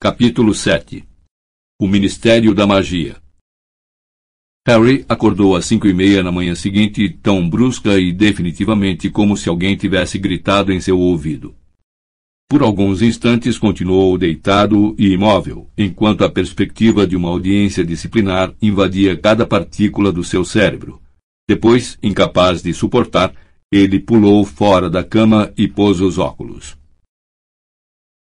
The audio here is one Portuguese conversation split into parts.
Capítulo 7 O Ministério da Magia Harry acordou às cinco e meia na manhã seguinte, tão brusca e definitivamente como se alguém tivesse gritado em seu ouvido. Por alguns instantes continuou deitado e imóvel, enquanto a perspectiva de uma audiência disciplinar invadia cada partícula do seu cérebro. Depois, incapaz de suportar, ele pulou fora da cama e pôs os óculos.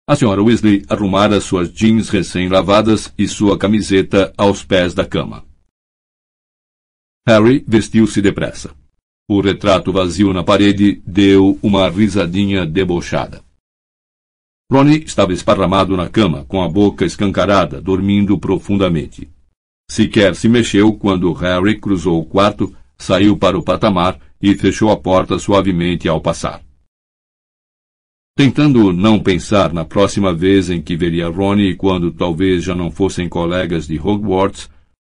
A senhora Weasley arrumara suas jeans recém-lavadas e sua camiseta aos pés da cama. Harry vestiu-se depressa. O retrato vazio na parede deu uma risadinha debochada. Ronnie estava esparramado na cama, com a boca escancarada, dormindo profundamente. Sequer se mexeu quando Harry cruzou o quarto, saiu para o patamar e fechou a porta suavemente ao passar. Tentando não pensar na próxima vez em que veria Ronnie quando talvez já não fossem colegas de Hogwarts,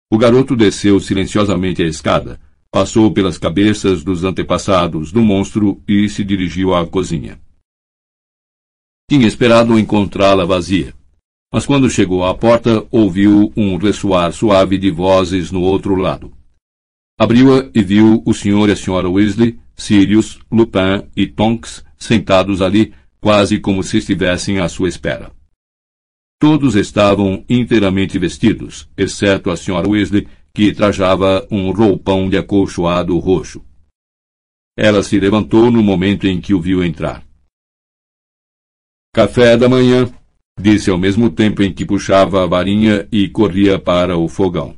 o garoto desceu silenciosamente a escada, passou pelas cabeças dos antepassados do monstro e se dirigiu à cozinha. Tinha esperado encontrá-la vazia, mas quando chegou à porta ouviu um ressoar suave de vozes no outro lado. Abriu-a e viu o senhor e a senhora Weasley, Sirius, Lupin e Tonks sentados ali quase como se estivessem à sua espera. Todos estavam inteiramente vestidos, exceto a senhora Weasley, que trajava um roupão de acolchoado roxo. Ela se levantou no momento em que o viu entrar. Café da manhã, disse ao mesmo tempo em que puxava a varinha e corria para o fogão.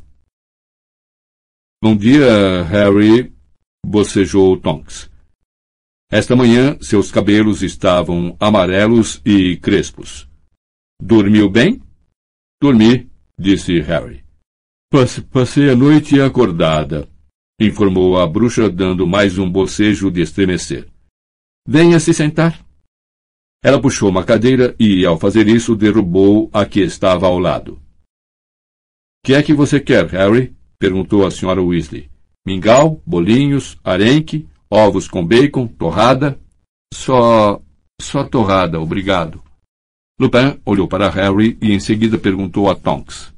Bom dia, Harry, bocejou Tonks. Esta manhã seus cabelos estavam amarelos e crespos. Dormiu bem? Dormi, disse Harry. Passei a noite acordada, informou a bruxa, dando mais um bocejo de estremecer. Venha se sentar. Ela puxou uma cadeira e, ao fazer isso, derrubou a que estava ao lado. Que é que você quer, Harry? perguntou a senhora Weasley. Mingau, bolinhos, arenque, Ovos com bacon, torrada? Só. só torrada, obrigado. Lupin olhou para Harry e em seguida perguntou a Tonks.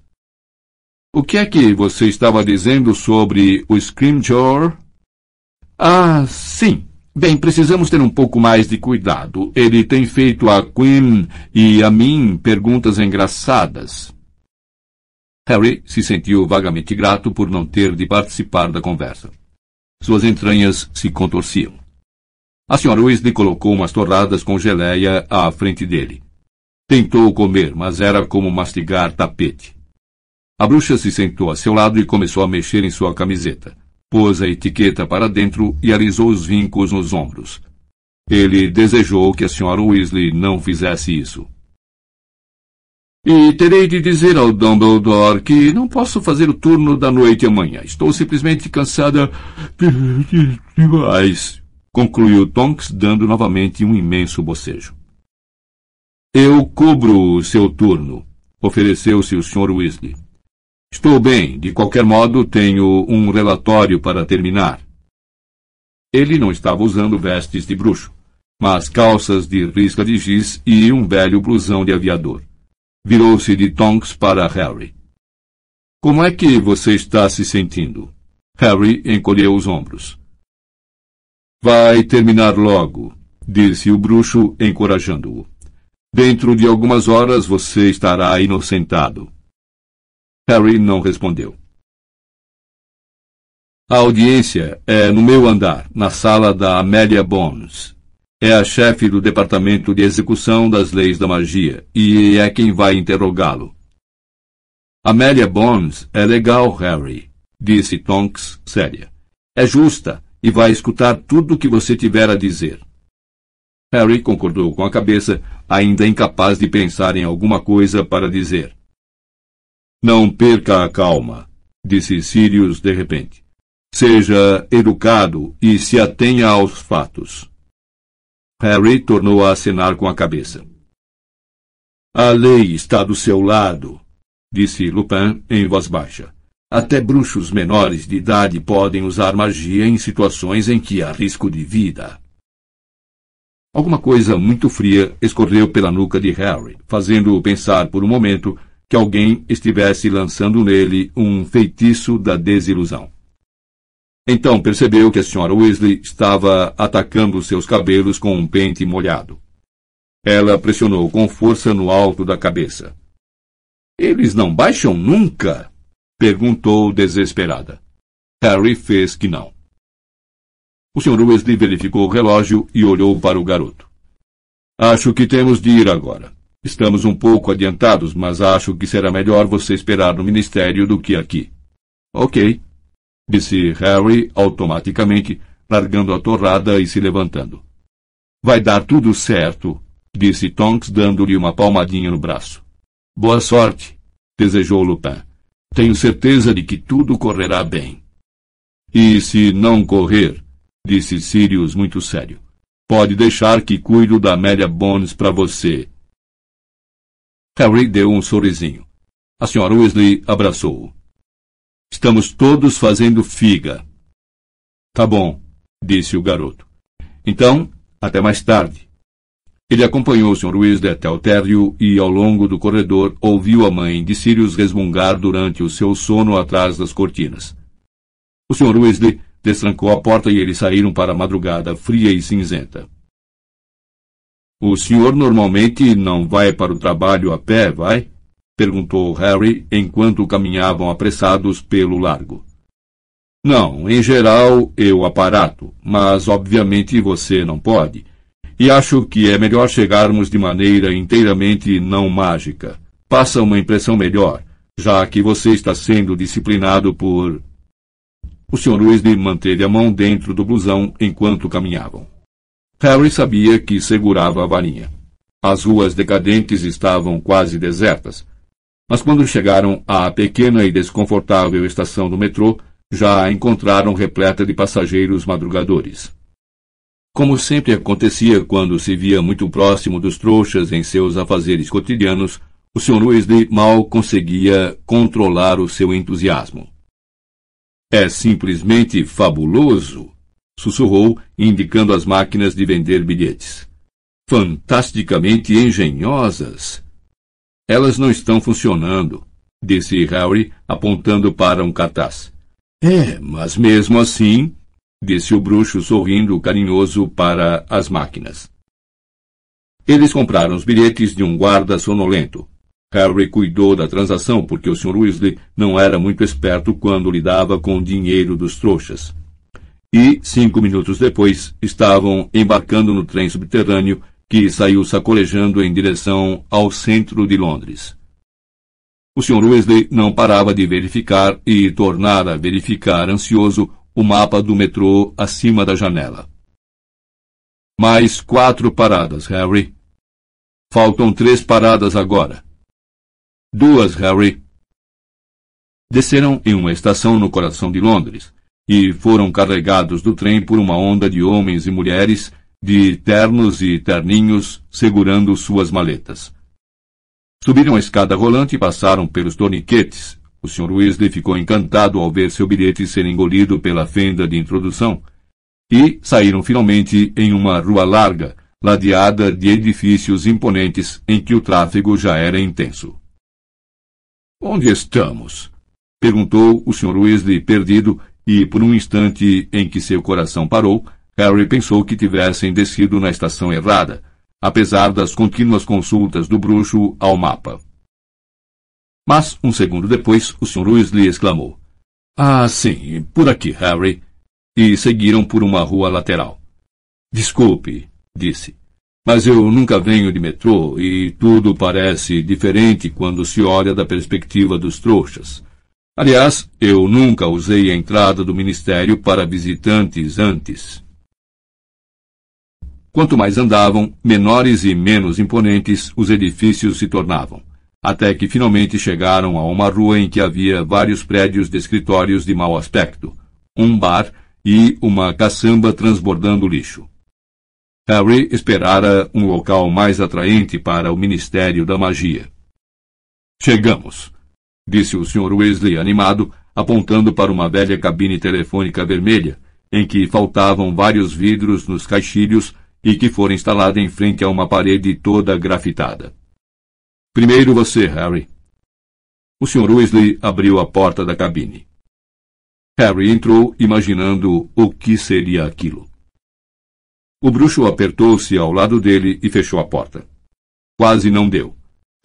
O que é que você estava dizendo sobre o Scrimgeour? Ah, sim. Bem, precisamos ter um pouco mais de cuidado. Ele tem feito a Queen e a mim perguntas engraçadas. Harry se sentiu vagamente grato por não ter de participar da conversa. Suas entranhas se contorciam. A senhora Weasley colocou umas torradas com geleia à frente dele. Tentou comer, mas era como mastigar tapete. A bruxa se sentou a seu lado e começou a mexer em sua camiseta. Pôs a etiqueta para dentro e alisou os vincos nos ombros. Ele desejou que a senhora Weasley não fizesse isso. E terei de dizer ao Dumbledore que não posso fazer o turno da noite amanhã. Estou simplesmente cansada demais, concluiu Tonks, dando novamente um imenso bocejo. Eu cubro o seu turno, ofereceu-se o Sr. Weasley. Estou bem, de qualquer modo tenho um relatório para terminar. Ele não estava usando vestes de bruxo, mas calças de risca de giz e um velho blusão de aviador. Virou-se de Tonks para Harry. Como é que você está se sentindo? Harry encolheu os ombros. Vai terminar logo, disse o bruxo, encorajando-o. Dentro de algumas horas você estará inocentado. Harry não respondeu. A audiência é no meu andar, na sala da Amélia Bones é a chefe do Departamento de Execução das Leis da Magia e é quem vai interrogá-lo. Amélia Bones é legal, Harry, disse Tonks, séria. É justa e vai escutar tudo o que você tiver a dizer. Harry concordou com a cabeça, ainda incapaz de pensar em alguma coisa para dizer. Não perca a calma, disse Sirius de repente. Seja educado e se atenha aos fatos. Harry tornou a acenar com a cabeça. A lei está do seu lado, disse Lupin em voz baixa. Até bruxos menores de idade podem usar magia em situações em que há risco de vida. Alguma coisa muito fria escorreu pela nuca de Harry, fazendo-o pensar por um momento que alguém estivesse lançando nele um feitiço da desilusão. Então percebeu que a Sra. Weasley estava atacando seus cabelos com um pente molhado. Ela pressionou com força no alto da cabeça. Eles não baixam nunca? perguntou desesperada. Harry fez que não. O Sr. Weasley verificou o relógio e olhou para o garoto. Acho que temos de ir agora. Estamos um pouco adiantados, mas acho que será melhor você esperar no ministério do que aqui. Ok, disse Harry automaticamente, largando a torrada e se levantando. Vai dar tudo certo, disse Tonks, dando-lhe uma palmadinha no braço. Boa sorte, desejou Lupin. Tenho certeza de que tudo correrá bem. E se não correr, disse Sirius muito sério, pode deixar que cuido da Amélia Bones para você Harry deu um sorrisinho. A senhora Weasley abraçou-o. Estamos todos fazendo figa. Tá bom, disse o garoto. Então, até mais tarde. Ele acompanhou o Sr. Weasley até o térreo e, ao longo do corredor, ouviu a mãe de Sirius resmungar durante o seu sono atrás das cortinas. O Sr. Weasley destrancou a porta e eles saíram para a madrugada fria e cinzenta. O senhor normalmente não vai para o trabalho a pé, vai? Perguntou Harry enquanto caminhavam apressados pelo largo. Não, em geral eu aparato, mas obviamente você não pode. E acho que é melhor chegarmos de maneira inteiramente não mágica. Passa uma impressão melhor, já que você está sendo disciplinado por. O Sr. Weasley manteve a mão dentro do blusão enquanto caminhavam. Harry sabia que segurava a varinha. As ruas decadentes estavam quase desertas. Mas quando chegaram à pequena e desconfortável estação do metrô, já a encontraram repleta de passageiros madrugadores. Como sempre acontecia quando se via muito próximo dos trouxas em seus afazeres cotidianos, o Sr. Weasley mal conseguia controlar o seu entusiasmo. É simplesmente fabuloso, sussurrou, indicando as máquinas de vender bilhetes. Fantasticamente engenhosas. Elas não estão funcionando, disse Harry, apontando para um cartaz. É, mas mesmo assim, disse o bruxo sorrindo carinhoso para as máquinas. Eles compraram os bilhetes de um guarda sonolento. Harry cuidou da transação porque o Sr. Weasley não era muito esperto quando lidava com o dinheiro dos trouxas e, cinco minutos depois, estavam embarcando no trem subterrâneo que saiu sacolejando em direção ao centro de Londres. O Sr. Weasley não parava de verificar e tornar a verificar ansioso o mapa do metrô acima da janela. Mais quatro paradas, Harry. Faltam três paradas agora. Duas, Harry. Desceram em uma estação no coração de Londres, e foram carregados do trem por uma onda de homens e mulheres, de ternos e terninhos, segurando suas maletas. Subiram a escada rolante e passaram pelos torniquetes. O Sr. Weasley ficou encantado ao ver seu bilhete ser engolido pela fenda de introdução. E saíram finalmente em uma rua larga, ladeada de edifícios imponentes em que o tráfego já era intenso. Onde estamos? perguntou o Sr. Weasley, perdido, e, por um instante em que seu coração parou, Harry pensou que tivessem descido na estação errada, apesar das contínuas consultas do bruxo ao mapa. Mas, um segundo depois, o Sr. Weasley exclamou: Ah, sim, por aqui, Harry. E seguiram por uma rua lateral. Desculpe, disse, mas eu nunca venho de metrô e tudo parece diferente quando se olha da perspectiva dos trouxas. Aliás, eu nunca usei a entrada do ministério para visitantes antes. Quanto mais andavam, menores e menos imponentes os edifícios se tornavam, até que finalmente chegaram a uma rua em que havia vários prédios de escritórios de mau aspecto, um bar e uma caçamba transbordando lixo. Harry esperara um local mais atraente para o Ministério da Magia. Chegamos disse o Sr. Weasley animado, apontando para uma velha cabine telefônica vermelha, em que faltavam vários vidros nos caixilhos e que fora instalada em frente a uma parede toda grafitada. Primeiro você, Harry. O Sr. Weasley abriu a porta da cabine. Harry entrou, imaginando o que seria aquilo. O bruxo apertou-se ao lado dele e fechou a porta. Quase não deu.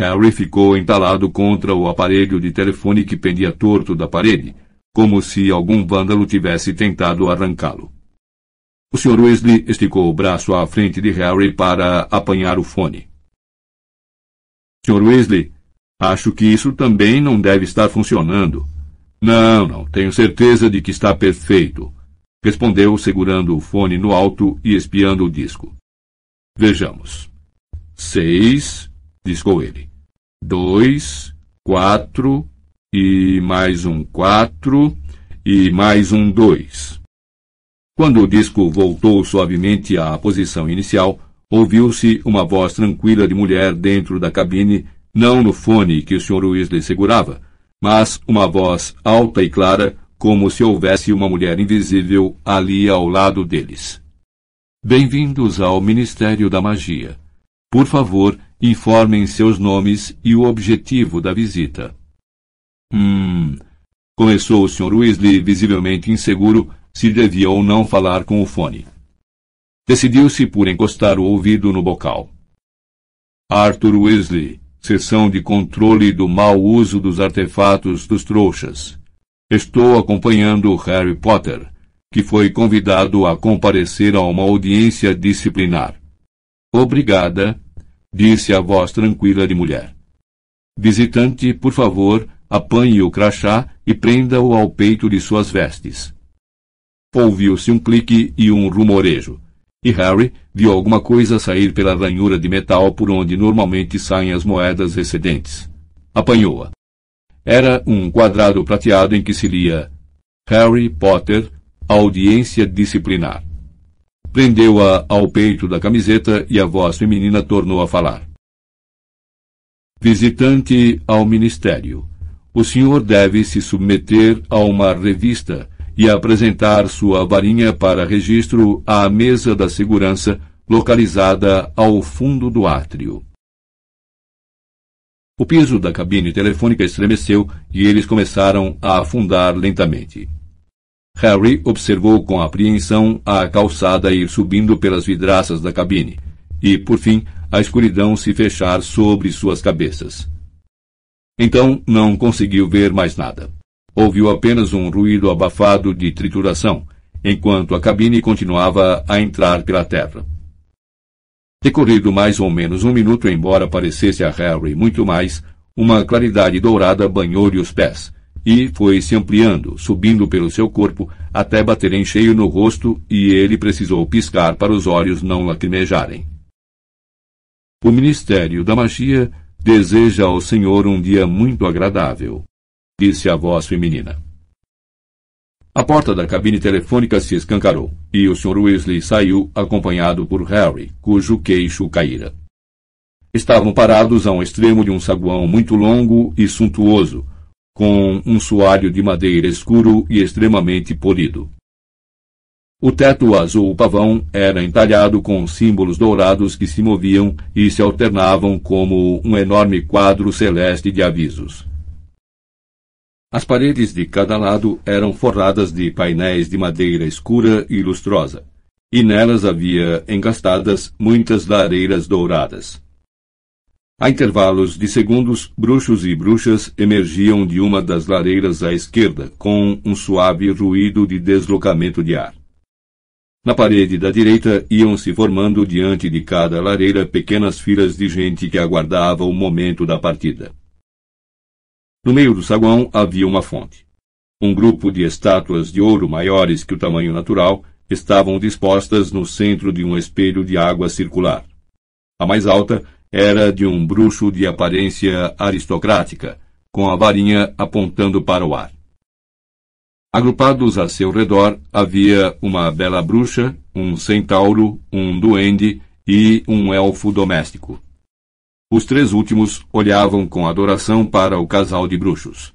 Harry ficou entalado contra o aparelho de telefone que pendia torto da parede, como se algum vândalo tivesse tentado arrancá-lo. O Sr. Weasley esticou o braço à frente de Harry para apanhar o fone. Sr. Weasley, acho que isso também não deve estar funcionando. Não, não, tenho certeza de que está perfeito, respondeu segurando o fone no alto e espiando o disco. Vejamos. Seis, discou ele. Dois, quatro, e mais um quatro, e mais um dois. Quando o disco voltou suavemente à posição inicial, ouviu-se uma voz tranquila de mulher dentro da cabine, não no fone que o Sr. Weasley segurava, mas uma voz alta e clara, como se houvesse uma mulher invisível ali ao lado deles. Bem-vindos ao Ministério da Magia. Por favor, informem seus nomes e o objetivo da visita. Hum. Começou o Sr. Weasley, visivelmente inseguro se devia ou não falar com o fone. Decidiu-se por encostar o ouvido no bocal. Arthur Weasley, Seção de Controle do Mau Uso dos Artefatos dos Trouxas. Estou acompanhando Harry Potter, que foi convidado a comparecer a uma audiência disciplinar. Obrigada, disse a voz tranquila de mulher. Visitante, por favor, apanhe o crachá e prenda-o ao peito de suas vestes. Ouviu-se um clique e um rumorejo, e Harry viu alguma coisa sair pela ranhura de metal por onde normalmente saem as moedas excedentes. Apanhou-a. Era um quadrado prateado em que se lia Harry Potter, audiência disciplinar. Prendeu-a ao peito da camiseta e a voz feminina tornou a falar. Visitante ao Ministério. O senhor deve se submeter a uma revista e apresentar sua varinha para registro à mesa da segurança localizada ao fundo do átrio. O piso da cabine telefônica estremeceu e eles começaram a afundar lentamente. Harry observou com apreensão a calçada ir subindo pelas vidraças da cabine, e, por fim, a escuridão se fechar sobre suas cabeças. Então não conseguiu ver mais nada. Ouviu apenas um ruído abafado de trituração, enquanto a cabine continuava a entrar pela terra. Decorrido mais ou menos um minuto, embora parecesse a Harry muito mais, uma claridade dourada banhou-lhe os pés, e foi se ampliando, subindo pelo seu corpo, até bater em cheio no rosto, e ele precisou piscar para os olhos não lacrimejarem. O Ministério da Magia deseja ao Senhor um dia muito agradável, disse a voz feminina. A porta da cabine telefônica se escancarou, e o Sr. Weasley saiu acompanhado por Harry, cujo queixo caíra. Estavam parados a um extremo de um saguão muito longo e suntuoso, com um soalho de madeira escuro e extremamente polido. O teto azul pavão era entalhado com símbolos dourados que se moviam e se alternavam como um enorme quadro celeste de avisos. As paredes de cada lado eram forradas de painéis de madeira escura e lustrosa, e nelas havia engastadas muitas lareiras douradas. A intervalos de segundos, bruxos e bruxas emergiam de uma das lareiras à esquerda, com um suave ruído de deslocamento de ar. Na parede da direita iam se formando diante de cada lareira pequenas filas de gente que aguardava o momento da partida. No meio do saguão havia uma fonte. Um grupo de estátuas de ouro maiores que o tamanho natural estavam dispostas no centro de um espelho de água circular. A mais alta era de um bruxo de aparência aristocrática, com a varinha apontando para o ar. Agrupados a seu redor havia uma bela bruxa, um centauro, um duende e um elfo doméstico. Os três últimos olhavam com adoração para o casal de bruxos.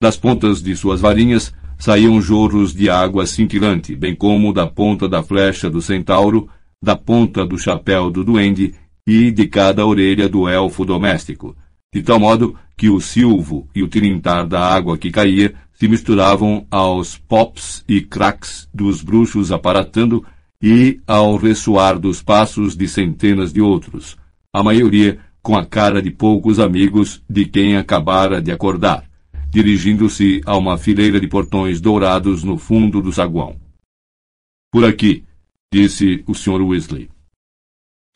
Das pontas de suas varinhas saíam jorros de água cintilante, bem como da ponta da flecha do centauro da ponta do chapéu do duende e de cada orelha do elfo doméstico, de tal modo que o silvo e o tilintar da água que caía se misturavam aos pops e cracks dos bruxos aparatando e ao ressoar dos passos de centenas de outros, a maioria com a cara de poucos amigos de quem acabara de acordar, dirigindo-se a uma fileira de portões dourados no fundo do saguão. Por aqui, disse o Sr. Weasley.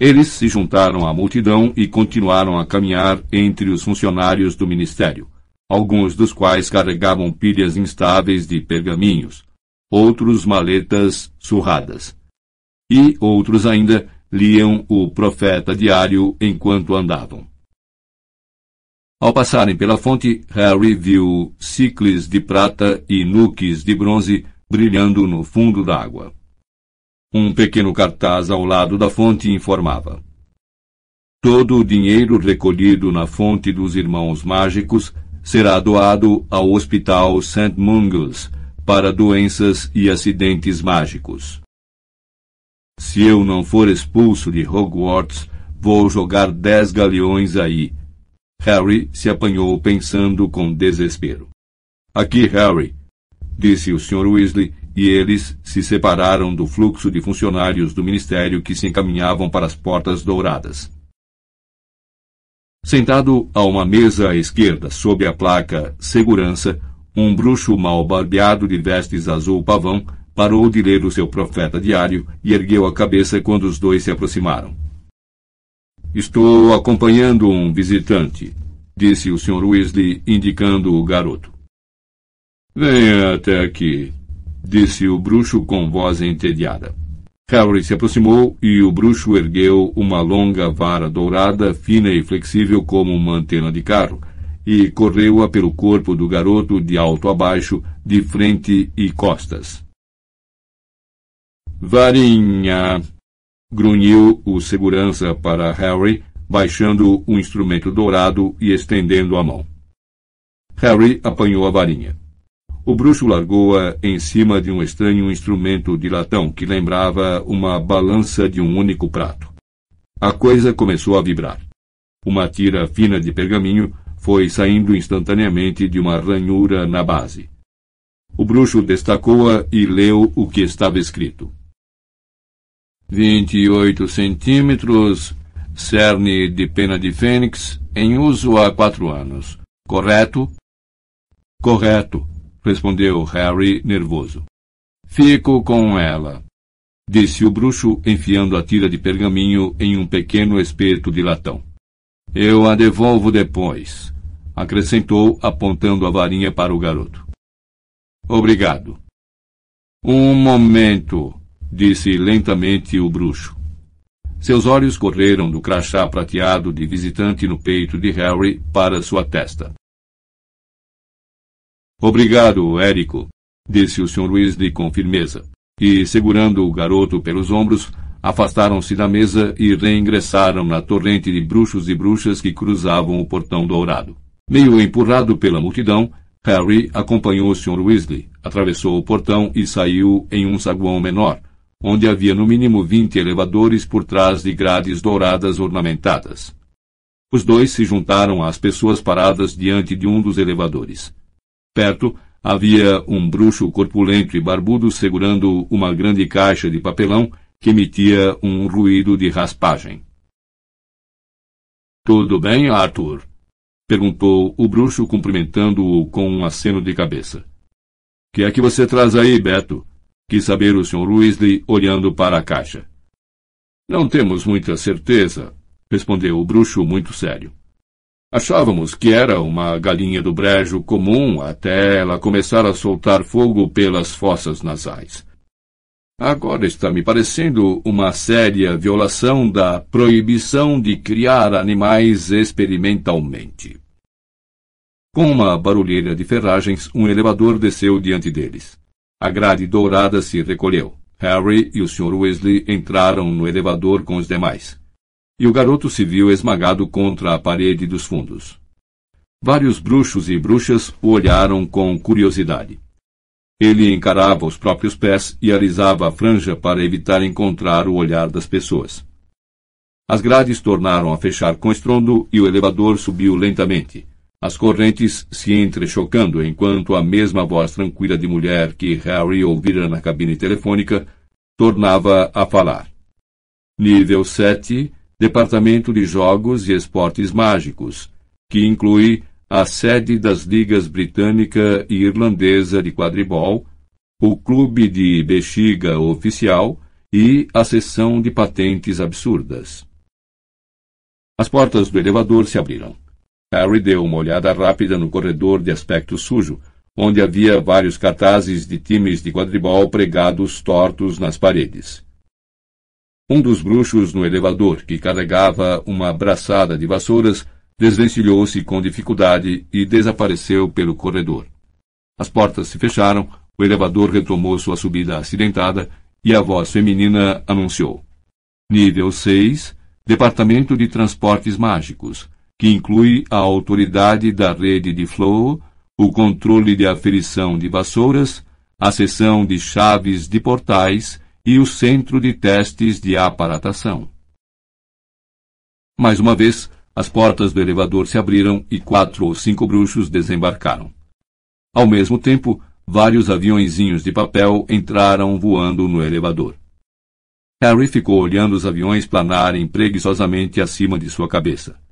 Eles se juntaram à multidão e continuaram a caminhar entre os funcionários do ministério, alguns dos quais carregavam pilhas instáveis de pergaminhos, outros maletas surradas. E outros ainda liam o profeta diário enquanto andavam. Ao passarem pela fonte, Harry viu cicles de prata e nuques de bronze brilhando no fundo da água. Um pequeno cartaz ao lado da fonte informava: Todo o dinheiro recolhido na fonte dos Irmãos Mágicos será doado ao Hospital St. Mungus para doenças e acidentes mágicos. Se eu não for expulso de Hogwarts, vou jogar dez galeões aí. Harry se apanhou pensando com desespero. Aqui, Harry, disse o Sr. Weasley, e eles se separaram do fluxo de funcionários do ministério que se encaminhavam para as portas douradas. Sentado a uma mesa à esquerda, sob a placa Segurança, um bruxo mal barbeado de vestes azul pavão parou de ler o seu profeta diário e ergueu a cabeça quando os dois se aproximaram. Estou acompanhando um visitante, disse o Sr. Weasley, indicando o garoto. Venha até aqui, disse o bruxo com voz entediada. Harry se aproximou e o bruxo ergueu uma longa vara dourada, fina e flexível como uma antena de carro, e correu-a pelo corpo do garoto de alto a baixo, de frente e costas. Varinha! grunhiu o segurança para Harry, baixando o instrumento dourado e estendendo a mão. Harry apanhou a varinha. O bruxo largou-a em cima de um estranho instrumento de latão que lembrava uma balança de um único prato. A coisa começou a vibrar. Uma tira fina de pergaminho foi saindo instantaneamente de uma ranhura na base. O bruxo destacou-a e leu o que estava escrito. 28 centímetros, cerne de pena de fênix, em uso há quatro anos. Correto? Correto, respondeu Harry nervoso. Fico com ela, disse o bruxo, enfiando a tira de pergaminho em um pequeno espeto de latão. Eu a devolvo depois, acrescentou, apontando a varinha para o garoto. Obrigado. Um momento, disse lentamente o bruxo. Seus olhos correram do crachá prateado de visitante no peito de Harry para sua testa. Obrigado, Érico, disse o Sr. Weasley com firmeza, e, segurando o garoto pelos ombros, afastaram-se da mesa e reingressaram na torrente de bruxos e bruxas que cruzavam o portão dourado. Meio empurrado pela multidão, Harry acompanhou o Sr. Weasley, atravessou o portão e saiu em um saguão menor, onde havia no mínimo vinte elevadores por trás de grades douradas ornamentadas. Os dois se juntaram às pessoas paradas diante de um dos elevadores. Perto havia um bruxo corpulento e barbudo segurando uma grande caixa de papelão que emitia um ruído de raspagem. Tudo bem, Arthur? perguntou o bruxo cumprimentando-o com um aceno de cabeça. Que é que você traz aí, Beto? Quis saber o Sr. Weasley, olhando para a caixa. Não temos muita certeza, respondeu o bruxo muito sério. Achávamos que era uma galinha do brejo comum até ela começar a soltar fogo pelas fossas nasais. Agora está me parecendo uma séria violação da proibição de criar animais experimentalmente. Com uma barulheira de ferragens, um elevador desceu diante deles. A grade dourada se recolheu. Harry e o Sr. Weasley entraram no elevador com os demais e o garoto se viu esmagado contra a parede dos fundos. Vários bruxos e bruxas o olharam com curiosidade. Ele encarava os próprios pés e alisava a franja para evitar encontrar o olhar das pessoas. As grades tornaram a fechar com estrondo e o elevador subiu lentamente, as correntes se entrechocando enquanto a mesma voz tranquila de mulher que Harry ouvira na cabine telefônica tornava a falar. Nível 7, Departamento de Jogos e Esportes Mágicos, que inclui a sede das ligas britânica e irlandesa de quadribol, o clube de bexiga oficial e a seção de patentes absurdas. As portas do elevador se abriram. Harry deu uma olhada rápida no corredor de aspecto sujo, onde havia vários cartazes de times de quadribol pregados tortos nas paredes. Um dos bruxos no elevador, que carregava uma braçada de vassouras, desvencilhou-se com dificuldade e desapareceu pelo corredor. As portas se fecharam, o elevador retomou sua subida acidentada e a voz feminina anunciou: Nível 6, Departamento de Transportes Mágicos, que inclui a autoridade da rede de flow, o controle de aferição de vassouras, a seção de chaves de portais e o centro de testes de aparatação. Mais uma vez, as portas do elevador se abriram e quatro ou cinco bruxos desembarcaram. Ao mesmo tempo, vários aviõezinhos de papel entraram voando no elevador. Harry ficou olhando os aviões planarem preguiçosamente acima de sua cabeça.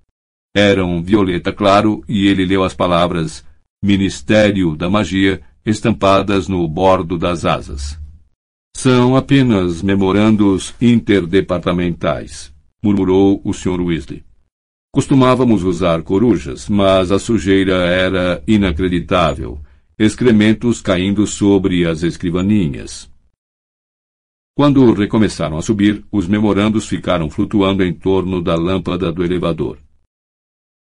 Eram violeta claro e ele leu as palavras Ministério da Magia estampadas no bordo das asas. São apenas memorandos interdepartamentais, murmurou o Sr. Weasley. Costumávamos usar corujas, mas a sujeira era inacreditável, excrementos caindo sobre as escrivaninhas. Quando recomeçaram a subir, os memorandos ficaram flutuando em torno da lâmpada do elevador.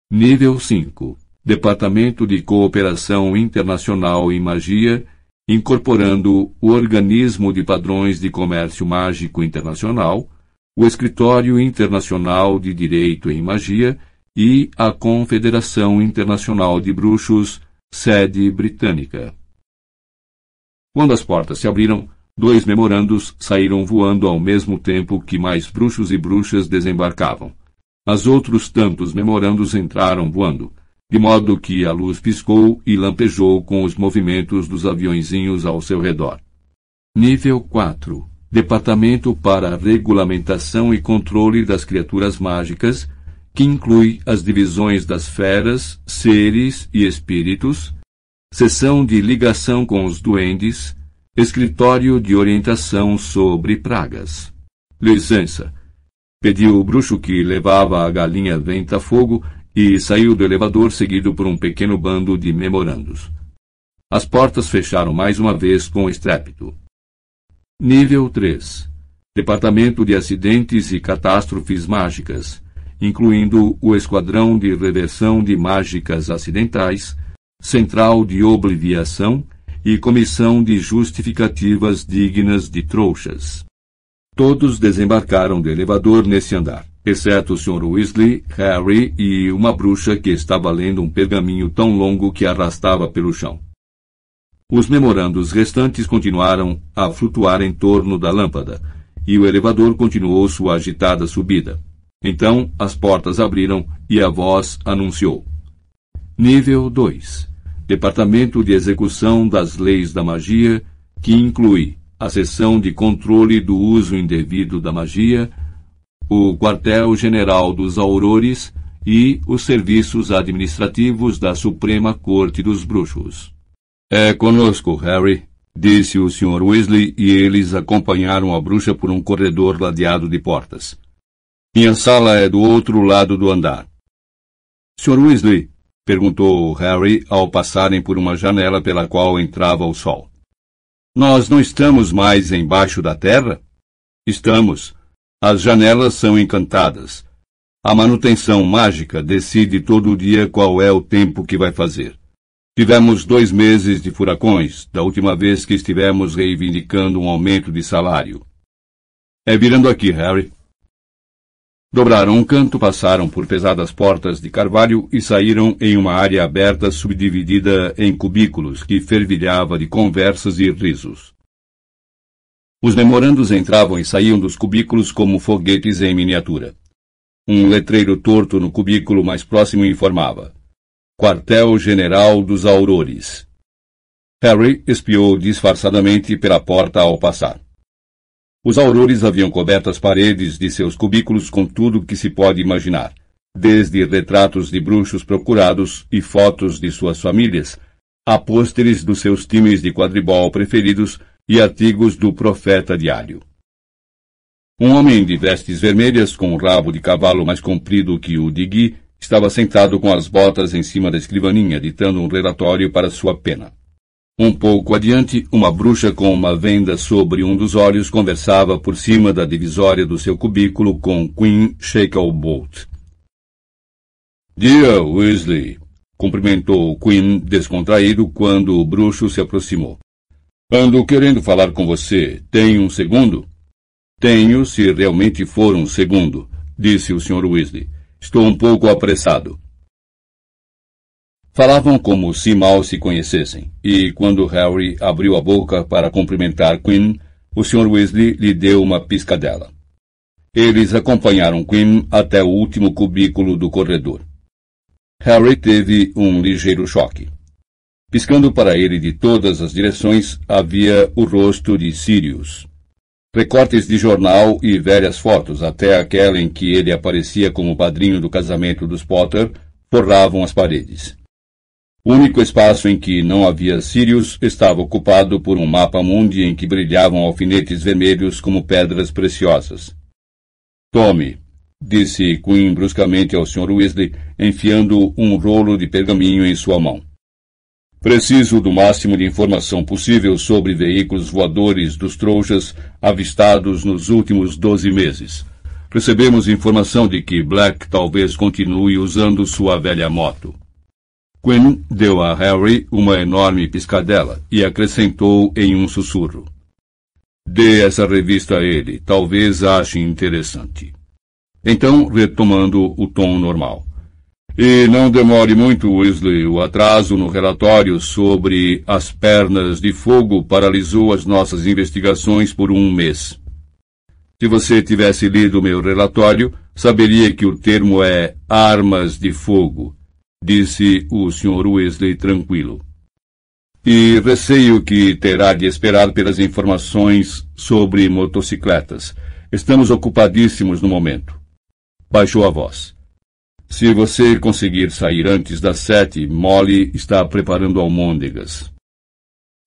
Nível 5 Departamento de Cooperação Internacional em Magia, incorporando o Organismo de Padrões de Comércio Mágico Internacional, o Escritório Internacional de Direito em Magia e a Confederação Internacional de Bruxos, sede britânica. Quando as portas se abriram, dois memorandos saíram voando ao mesmo tempo que mais bruxos e bruxas desembarcavam. Mas outros tantos memorandos entraram voando, de modo que a luz piscou e lampejou com os movimentos dos aviõezinhos ao seu redor. Nível 4 Departamento para Regulamentação e Controle das Criaturas Mágicas, que inclui as divisões das feras, seres e espíritos, seção de ligação com os duendes, escritório de orientação sobre pragas. Licença, Pediu o bruxo que levava a galinha venta-fogo e saiu do elevador seguido por um pequeno bando de memorandos. As portas fecharam mais uma vez com estrépito. Nível 3 Departamento de Acidentes e Catástrofes Mágicas, incluindo o Esquadrão de Reversão de Mágicas Acidentais, Central de Obliviação e Comissão de Justificativas Dignas de Trouxas. Todos desembarcaram do elevador nesse andar, exceto o Sr. Weasley, Harry e uma bruxa que estava lendo um pergaminho tão longo que arrastava pelo chão. Os memorandos restantes continuaram a flutuar em torno da lâmpada, e o elevador continuou sua agitada subida. Então as portas abriram e a voz anunciou: Nível 2 Departamento de Execução das Leis da Magia, que inclui a seção de controle do uso indevido da magia, o quartel-general dos aurores e os serviços administrativos da Suprema Corte dos Bruxos. É conosco, Harry, disse o Sr. Weasley, e eles acompanharam a bruxa por um corredor ladeado de portas. Minha sala é do outro lado do andar. Sr. Weasley, perguntou Harry ao passarem por uma janela pela qual entrava o sol. Nós não estamos mais embaixo da terra? Estamos. As janelas são encantadas. A manutenção mágica decide todo dia qual é o tempo que vai fazer. Tivemos dois meses de furacões, da última vez que estivemos reivindicando um aumento de salário. É virando aqui, Harry. Dobraram um canto, passaram por pesadas portas de carvalho e saíram em uma área aberta subdividida em cubículos que fervilhava de conversas e risos. Os memorandos entravam e saíam dos cubículos como foguetes em miniatura. Um letreiro torto no cubículo mais próximo informava: Quartel-General dos Aurores. Harry espiou disfarçadamente pela porta ao passar. Os aurores haviam coberto as paredes de seus cubículos com tudo que se pode imaginar, desde retratos de bruxos procurados e fotos de suas famílias, a pôsteres dos seus times de quadribol preferidos e artigos do Profeta Diário. Um homem de vestes vermelhas, com um rabo de cavalo mais comprido que o de Guy, estava sentado com as botas em cima da escrivaninha, ditando um relatório para sua pena. Um pouco adiante, uma bruxa com uma venda sobre um dos olhos conversava por cima da divisória do seu cubículo com Queen Shacklebolt. Dia, Weasley, cumprimentou Queen descontraído quando o bruxo se aproximou. Ando querendo falar com você. Tem um segundo? Tenho, se realmente for um segundo, disse o Sr. Weasley. Estou um pouco apressado. Falavam como se mal se conhecessem, e quando Harry abriu a boca para cumprimentar Quinn, o Sr. Weasley lhe deu uma piscadela. Eles acompanharam Quinn até o último cubículo do corredor. Harry teve um ligeiro choque. Piscando para ele de todas as direções havia o rosto de Sirius. Recortes de jornal e velhas fotos, até aquela em que ele aparecia como padrinho do casamento dos Potter, forravam as paredes. O único espaço em que não havia Sirius estava ocupado por um mapa mundi em que brilhavam alfinetes vermelhos como pedras preciosas. Tome, disse Queen bruscamente ao Sr. Weasley, enfiando um rolo de pergaminho em sua mão. Preciso do máximo de informação possível sobre veículos voadores dos trouxas avistados nos últimos doze meses. Recebemos informação de que Black talvez continue usando sua velha moto. Quinn deu a Harry uma enorme piscadela e acrescentou em um sussurro. Dê essa revista a ele, talvez ache interessante. Então, retomando o tom normal. E não demore muito, Weasley. O atraso no relatório sobre as pernas de fogo paralisou as nossas investigações por um mês. Se você tivesse lido meu relatório, saberia que o termo é armas de fogo disse o Sr. Wesley tranquilo. E receio que terá de esperar pelas informações sobre motocicletas. Estamos ocupadíssimos no momento. Baixou a voz. Se você conseguir sair antes das sete, Molly está preparando almôndegas.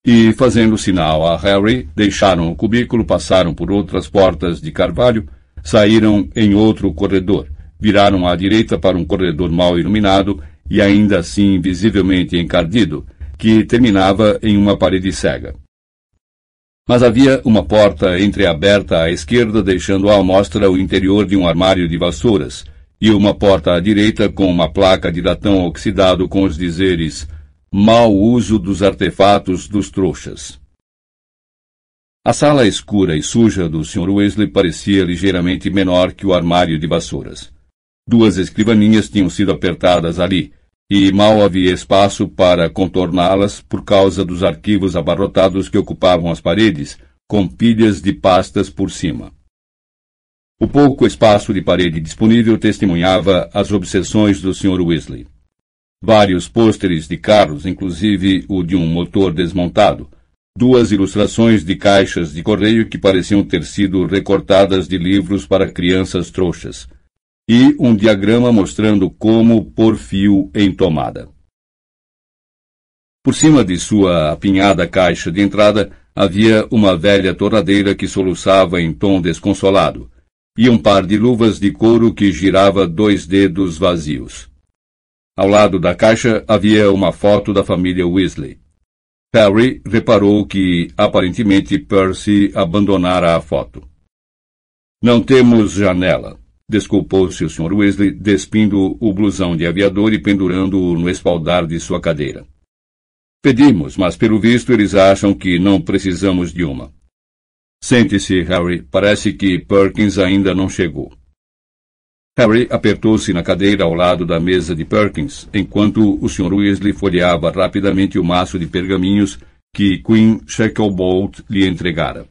E, fazendo sinal a Harry, deixaram o cubículo, passaram por outras portas de carvalho, saíram em outro corredor, viraram à direita para um corredor mal iluminado e ainda assim visivelmente encardido, que terminava em uma parede cega. Mas havia uma porta entreaberta à esquerda, deixando à mostra o interior de um armário de vassouras, e uma porta à direita com uma placa de latão oxidado com os dizeres Mau uso dos artefatos dos trouxas. A sala escura e suja do Sr. Wesley parecia ligeiramente menor que o armário de vassouras. Duas escrivaninhas tinham sido apertadas ali, e mal havia espaço para contorná-las por causa dos arquivos abarrotados que ocupavam as paredes, com pilhas de pastas por cima. O pouco espaço de parede disponível testemunhava as obsessões do Sr. Weasley. Vários pôsteres de carros, inclusive o de um motor desmontado, duas ilustrações de caixas de correio que pareciam ter sido recortadas de livros para crianças trouxas, e um diagrama mostrando como pôr fio em tomada. Por cima de sua apinhada caixa de entrada havia uma velha torradeira que soluçava em tom desconsolado, e um par de luvas de couro que girava dois dedos vazios. Ao lado da caixa havia uma foto da família Weasley. Harry reparou que, aparentemente, Percy abandonara a foto. Não temos janela, Desculpou-se o Sr. Weasley, despindo o blusão de aviador e pendurando-o no espaldar de sua cadeira. Pedimos, mas pelo visto eles acham que não precisamos de uma. Sente-se, Harry. Parece que Perkins ainda não chegou. Harry apertou-se na cadeira ao lado da mesa de Perkins, enquanto o Sr. Weasley folheava rapidamente o maço de pergaminhos que Queen Shacklebolt lhe entregara.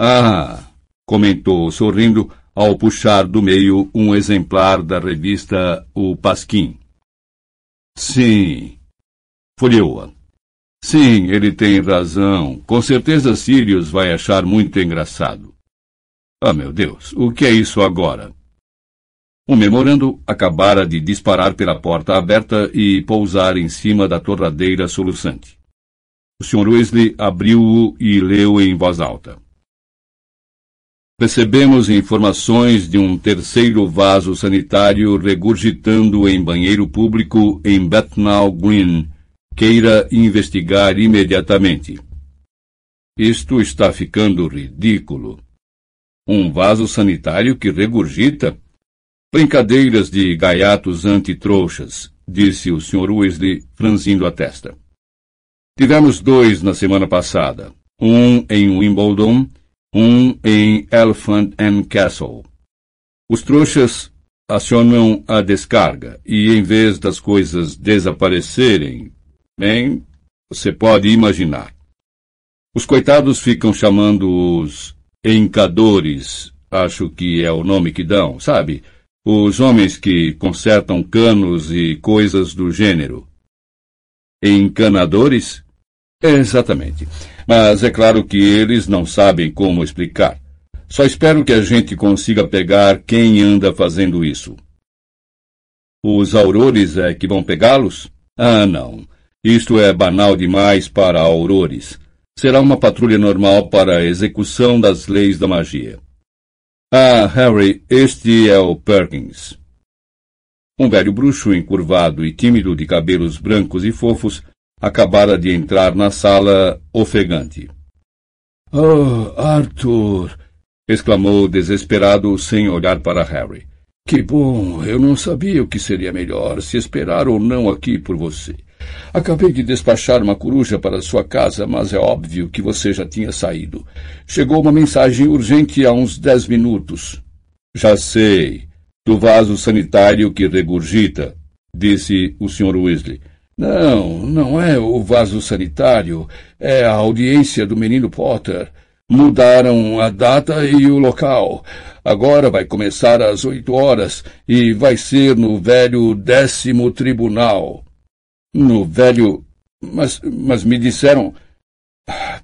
Ah! comentou, sorrindo, ao puxar do meio um exemplar da revista O Pasquim. Sim. Folheou-a. Sim, ele tem razão. Com certeza Sirius vai achar muito engraçado. Ah, meu Deus, o que é isso agora? O memorando acabara de disparar pela porta aberta e pousar em cima da torradeira soluçante. O Sr. Weasley abriu-o e leu em voz alta. Recebemos informações de um terceiro vaso sanitário regurgitando em banheiro público em Bethnal Green. Queira investigar imediatamente. Isto está ficando ridículo. Um vaso sanitário que regurgita? Brincadeiras de gaiatos antitrouxas, disse o Sr. Weasley, franzindo a testa. Tivemos dois na semana passada. Um em Wimbledon, um em Elephant and Castle. Os trouxas acionam a descarga e, em vez das coisas desaparecerem, bem, você pode imaginar. Os coitados ficam chamando os encadores, acho que é o nome que dão, sabe? os homens que consertam canos e coisas do gênero. Encanadores? Exatamente. Mas é claro que eles não sabem como explicar. Só espero que a gente consiga pegar quem anda fazendo isso. Os aurores é que vão pegá-los? Ah, não. Isto é banal demais para aurores. Será uma patrulha normal para a execução das leis da magia. Ah, Harry, este é o Perkins. Um velho bruxo encurvado e tímido de cabelos brancos e fofos acabara de entrar na sala ofegante. Oh, Arthur! exclamou desesperado sem olhar para Harry. Que bom! Eu não sabia o que seria melhor, se esperar ou não aqui por você. Acabei de despachar uma coruja para sua casa, mas é óbvio que você já tinha saído. Chegou uma mensagem urgente há uns dez minutos. Já sei. Do vaso sanitário que regurgita, disse o Sr. Weasley. Não, não é o vaso sanitário. É a audiência do menino Potter. Mudaram a data e o local. Agora vai começar às oito horas e vai ser no velho décimo tribunal. No velho. Mas, mas me disseram.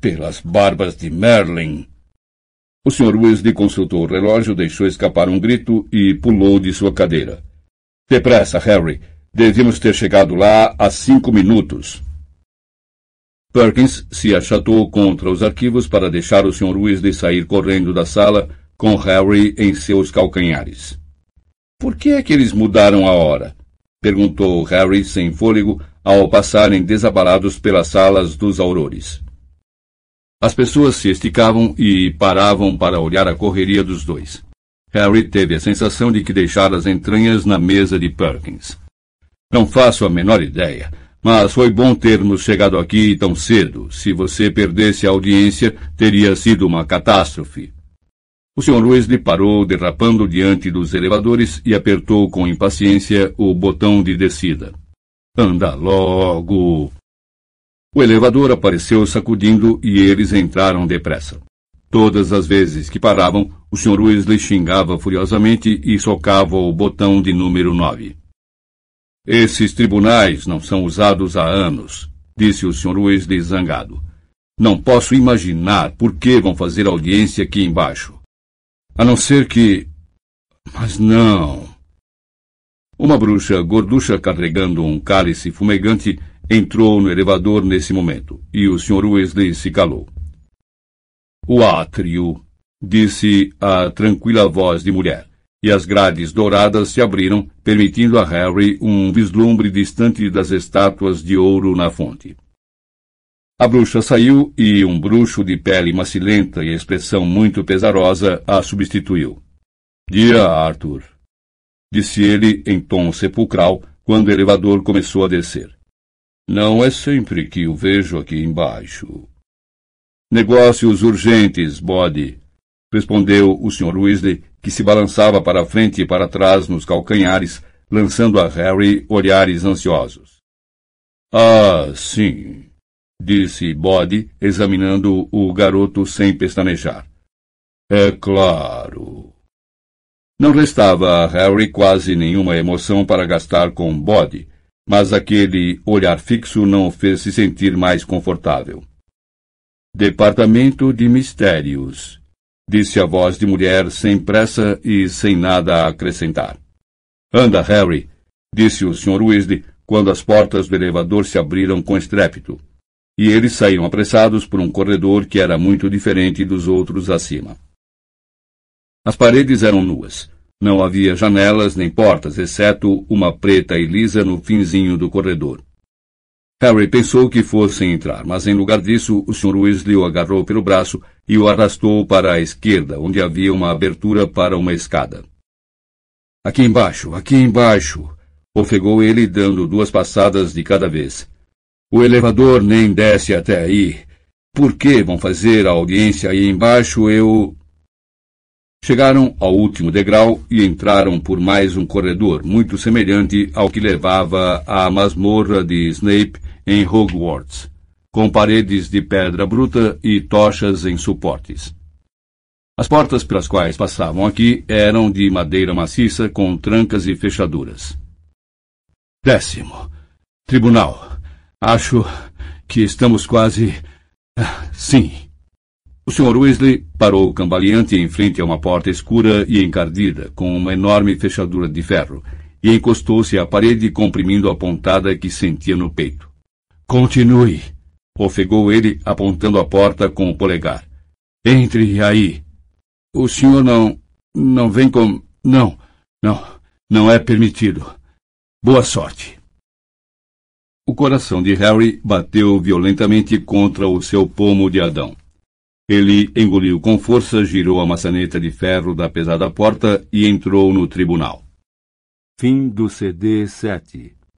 Pelas barbas de Merlin. O Sr. Weasley consultou o relógio, deixou escapar um grito e pulou de sua cadeira. Depressa, Harry. Devíamos ter chegado lá há cinco minutos. Perkins se achatou contra os arquivos para deixar o Sr. Weasley sair correndo da sala com Harry em seus calcanhares. Por que é que eles mudaram a hora? perguntou Harry sem fôlego ao passarem desabalados pelas salas dos aurores. As pessoas se esticavam e paravam para olhar a correria dos dois. Harry teve a sensação de que deixara as entranhas na mesa de Perkins. Não faço a menor ideia, mas foi bom termos chegado aqui tão cedo. Se você perdesse a audiência, teria sido uma catástrofe. O Sr. Weasley parou derrapando diante dos elevadores e apertou com impaciência o botão de descida. Anda logo! O elevador apareceu sacudindo e eles entraram depressa. Todas as vezes que paravam, o Sr. Weasley xingava furiosamente e socava o botão de número nove. Esses tribunais não são usados há anos, disse o Sr. Weasley zangado. Não posso imaginar por que vão fazer audiência aqui embaixo. A não ser que. Mas não. Uma bruxa gorducha carregando um cálice fumegante entrou no elevador nesse momento, e o Sr. Weasley se calou. O átrio, disse a tranquila voz de mulher, e as grades douradas se abriram, permitindo a Harry um vislumbre distante das estátuas de ouro na fonte. A bruxa saiu e um bruxo de pele macilenta e expressão muito pesarosa a substituiu. Dia, Arthur, disse ele em tom sepulcral quando o elevador começou a descer. Não é sempre que o vejo aqui embaixo. Negócios urgentes, bode. Respondeu o Sr. Weasley, que se balançava para frente e para trás nos calcanhares, lançando a Harry olhares ansiosos. Ah, sim, disse Bode, examinando o garoto sem pestanejar. É claro. Não restava a Harry quase nenhuma emoção para gastar com Bode, mas aquele olhar fixo não o fez se sentir mais confortável. Departamento de Mistérios, disse a voz de mulher sem pressa e sem nada a acrescentar. Anda, Harry, disse o Sr. Weasley quando as portas do elevador se abriram com estrépito, e eles saíram apressados por um corredor que era muito diferente dos outros acima. As paredes eram nuas. Não havia janelas nem portas, exceto uma preta e lisa no finzinho do corredor. Harry pensou que fossem entrar, mas em lugar disso, o Sr. Weasley o agarrou pelo braço e o arrastou para a esquerda, onde havia uma abertura para uma escada. Aqui embaixo, aqui embaixo, ofegou ele, dando duas passadas de cada vez. O elevador nem desce até aí. Por que vão fazer a audiência aí embaixo? Eu. Chegaram ao último degrau e entraram por mais um corredor, muito semelhante ao que levava à masmorra de Snape em Hogwarts, com paredes de pedra bruta e tochas em suportes. As portas pelas quais passavam aqui eram de madeira maciça com trancas e fechaduras. Décimo. Tribunal. Acho que estamos quase. Ah, sim. O Sr. Weasley parou cambaleante em frente a uma porta escura e encardida, com uma enorme fechadura de ferro, e encostou-se à parede comprimindo a pontada que sentia no peito. Continue, ofegou ele, apontando a porta com o polegar. Entre aí. O senhor não. não vem com. Não, não, não é permitido. Boa sorte. O coração de Harry bateu violentamente contra o seu pomo de Adão. Ele engoliu com força, girou a maçaneta de ferro da pesada porta e entrou no tribunal. Fim do CD 7